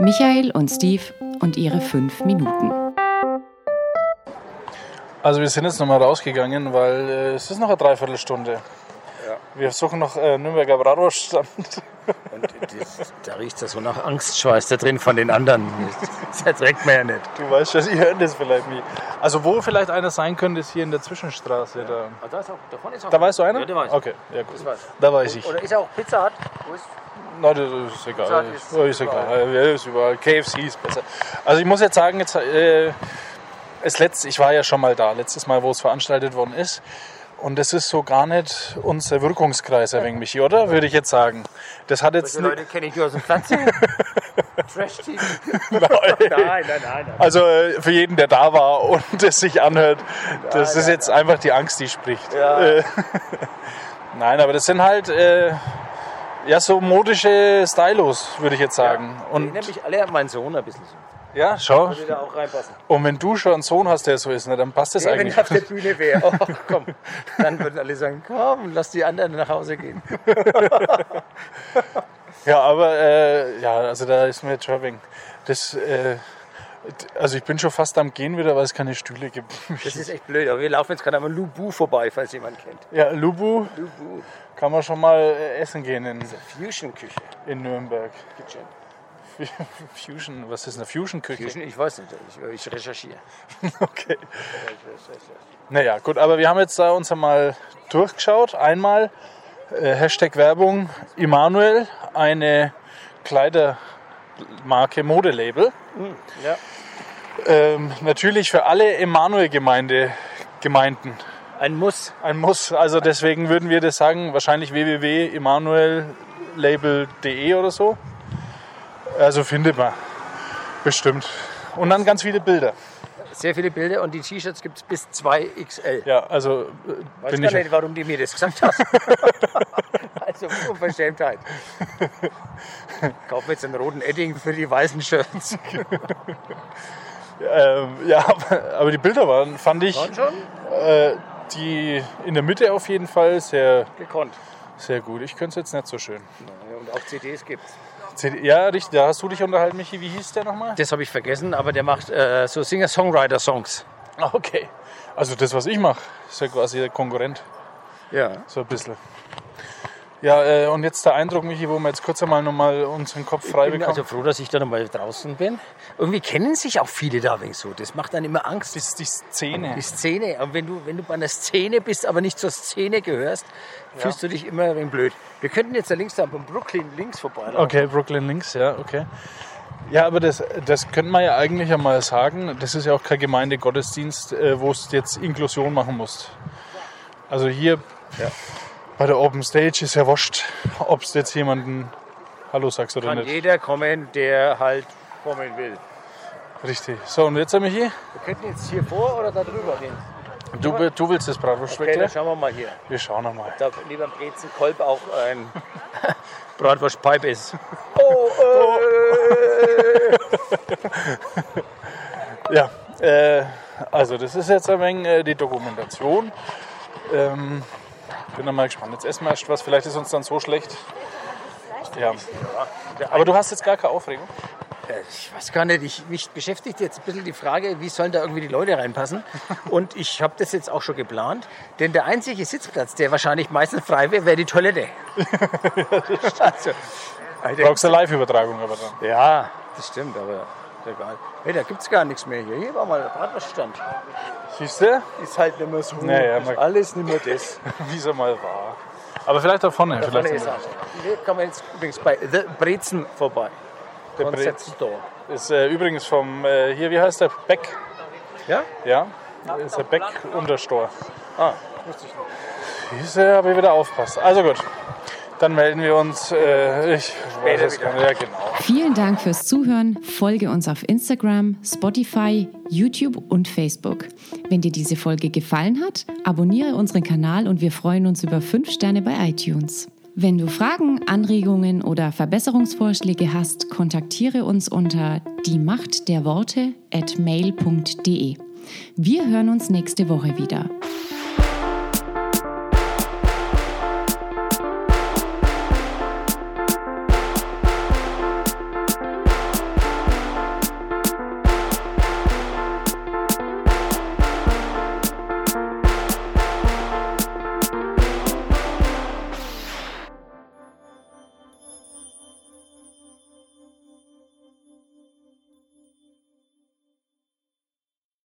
Michael und Steve und ihre fünf Minuten. Also wir sind jetzt nochmal rausgegangen, weil äh, es ist noch eine Dreiviertelstunde. Wir suchen noch äh, Nürnberger Bratwurststand. Und das, da riecht das so nach Angstschweiß da drin von den anderen. Das erträgt man ja nicht. Du weißt schon, ihr hört das vielleicht nie. Also wo vielleicht einer sein könnte, ist hier in der Zwischenstraße. Da, Ah, da, ist auch, da vorne ist auch da weißt du einer? Ja, der weiß. Okay, ja gut. Das weiß. Da weiß ich. Oder ist er auch Pizza Hut? Wo ist Nein, das ist egal. Ist ist, egal. Ja, ist überall. KFC ist besser. Also ich muss jetzt sagen, jetzt, äh, es letzt, ich war ja schon mal da, letztes Mal, wo es veranstaltet worden ist. Und das ist so gar nicht unser Wirkungskreis, Herr wenig, Michi, oder? Würde ich jetzt sagen. Das hat jetzt... Ni- Leute kenne ich nur aus dem Fernsehen. Trash-TV. nein, nein, nein, nein. Also äh, für jeden, der da war und es sich anhört, das ist jetzt einfach die Angst, die spricht. Ja. Äh, Nein, aber das sind halt äh, ja so modische Stylos, würde ich jetzt sagen. Ich Und mich alle an meinen Sohn ein bisschen so. ja, schau. Würde da auch reinpassen. Und wenn du schon einen Sohn hast, der so ist, ne, dann passt das Ja, wenn eigentlich. ich auf der Bühne wäre, oh, komm, dann würden alle sagen, komm, lass die anderen nach Hause gehen. Ja, aber äh, ja, also da ist mir Trapping. Das, äh, also ich bin schon fast am Gehen wieder, weil es keine Stühle gibt. Das ist echt blöd, aber wir laufen jetzt gerade am Lubu vorbei, falls jemand kennt. Ja, Lubu Lubu, kann man schon mal äh, essen gehen in, Fusion-Küche. in Nürnberg. Kitchen. Fusion, was ist eine Fusion-Küche? Fusion, ich weiß nicht, ich, ich recherchiere. Okay. Naja, gut, aber wir haben jetzt da uns einmal durchgeschaut. Einmal äh, Hashtag Werbung Immanuel, eine Kleidermarke, Modelabel. Ja. Ähm, natürlich für alle Emanuel-Gemeinde Gemeinden Ein Muss. ein Muss. Also deswegen würden wir das sagen, wahrscheinlich www.emanuellabel.de oder so. Also findet man bestimmt. Und dann ganz viele Bilder. Sehr viele Bilder und die T-Shirts gibt es bis 2XL. Ja, also äh, Weiß bin gar ich. nicht, warum die mir das gesagt hast. also Unverschämtheit. Kauf mir jetzt einen roten Edding für die weißen Shirts. Ähm, ja, aber, die Bilder waren, fand ich, Waren schon? äh, die in der Mitte auf jeden Fall sehr, Gekonnt. sehr gut. Ich könnte es jetzt nicht so schön. Und auch CDs gibt's. CD Ja, richtig, da hast du dich unterhalten, Michi. Wie hieß der nochmal? Das habe ich vergessen, aber der macht äh, so Singer-Songwriter-Songs. Ah, okay. Also das, was ich mache, ist ja quasi der Konkurrent. Ja. So ein bisschen. Ja, äh, und jetzt der Eindruck, Michi, wo wir jetzt kurz einmal nochmal unseren Kopf frei Ich bin bekommen. also froh, dass ich da nochmal draußen bin. Irgendwie kennen sich auch viele da wegen so. Das macht dann immer Angst. die, die Szene. Die Szene. Und wenn du, wenn du bei einer Szene bist, aber nicht zur Szene gehörst, fühlst du dich immer ein wenig blöd. Wir könnten jetzt da links da beim Brooklyn links vorbei. Okay, Brooklyn links, ja, okay. Ja, aber das, das könnte man ja eigentlich einmal sagen. Das ist ja auch kein Gemeindegottesdienst, äh, wo es jetzt Inklusion machen musst. Also hier bei der Open Stage ist ja wurscht, ob es jetzt jemanden Hallo sagst oder Kann nicht. jeder kommen, der halt kommen will. Richtig. So, und jetzt, Michi, Wir könnten jetzt hier vor oder da drüber gehen. du, du willst das Bratwurst Okay, dann schauen wir mal hier. Wir schauen einmal. Da neben Brezenkolb auch ein Bratwurstpipe ist. Ja, äh, also das ist jetzt ein wenig äh, die Dokumentation. Ähm, bin dann mal gespannt. Jetzt essen wir erst was, vielleicht ist uns dann so schlecht. Ja. Aber du hast jetzt gar keine Aufregung. Äh, Ich weiß gar nicht, ich, mich beschäftigt jetzt ein bisschen die Frage, wie sollen da irgendwie die Leute reinpassen. Und ich habe das jetzt auch schon geplant, denn der einzige Sitzplatz, der wahrscheinlich meistens frei wäre, wäre die Toilette. also, Du brauchst eine Live-Übertragung aber dann. ja, das stimmt, aber egal. Hey, da gibt es gar nichts mehr hier. Hier war mal der Bratwurststand. Siehst du, Ist halt nicht mehr so. Naja, ist alles nicht mehr das. wie es mal war. Aber vielleicht da vorne. Da vorne vielleicht ist er. Hier kann man jetzt übrigens bei The Brezen vorbei. Der Concept Brez. Store. ist äh, übrigens vom, äh, hier, wie heißt der? Beck. Ja? Ja, ist der Beck Unterstor. Ah, wusste ich nicht. Du, habe ich wieder aufpasst. Also gut, dann melden wir uns. Äh, ich weiß es wieder. Ja, genau. Vielen Dank fürs Zuhören. Folge uns auf Instagram, Spotify, YouTube und Facebook. Wenn dir diese Folge gefallen hat, abonniere unseren Kanal und wir freuen uns über 5 Sterne bei iTunes. Wenn du Fragen, Anregungen oder Verbesserungsvorschläge hast, kontaktiere uns unter die Macht der Worte at mail.de. Wir hören uns nächste Woche wieder.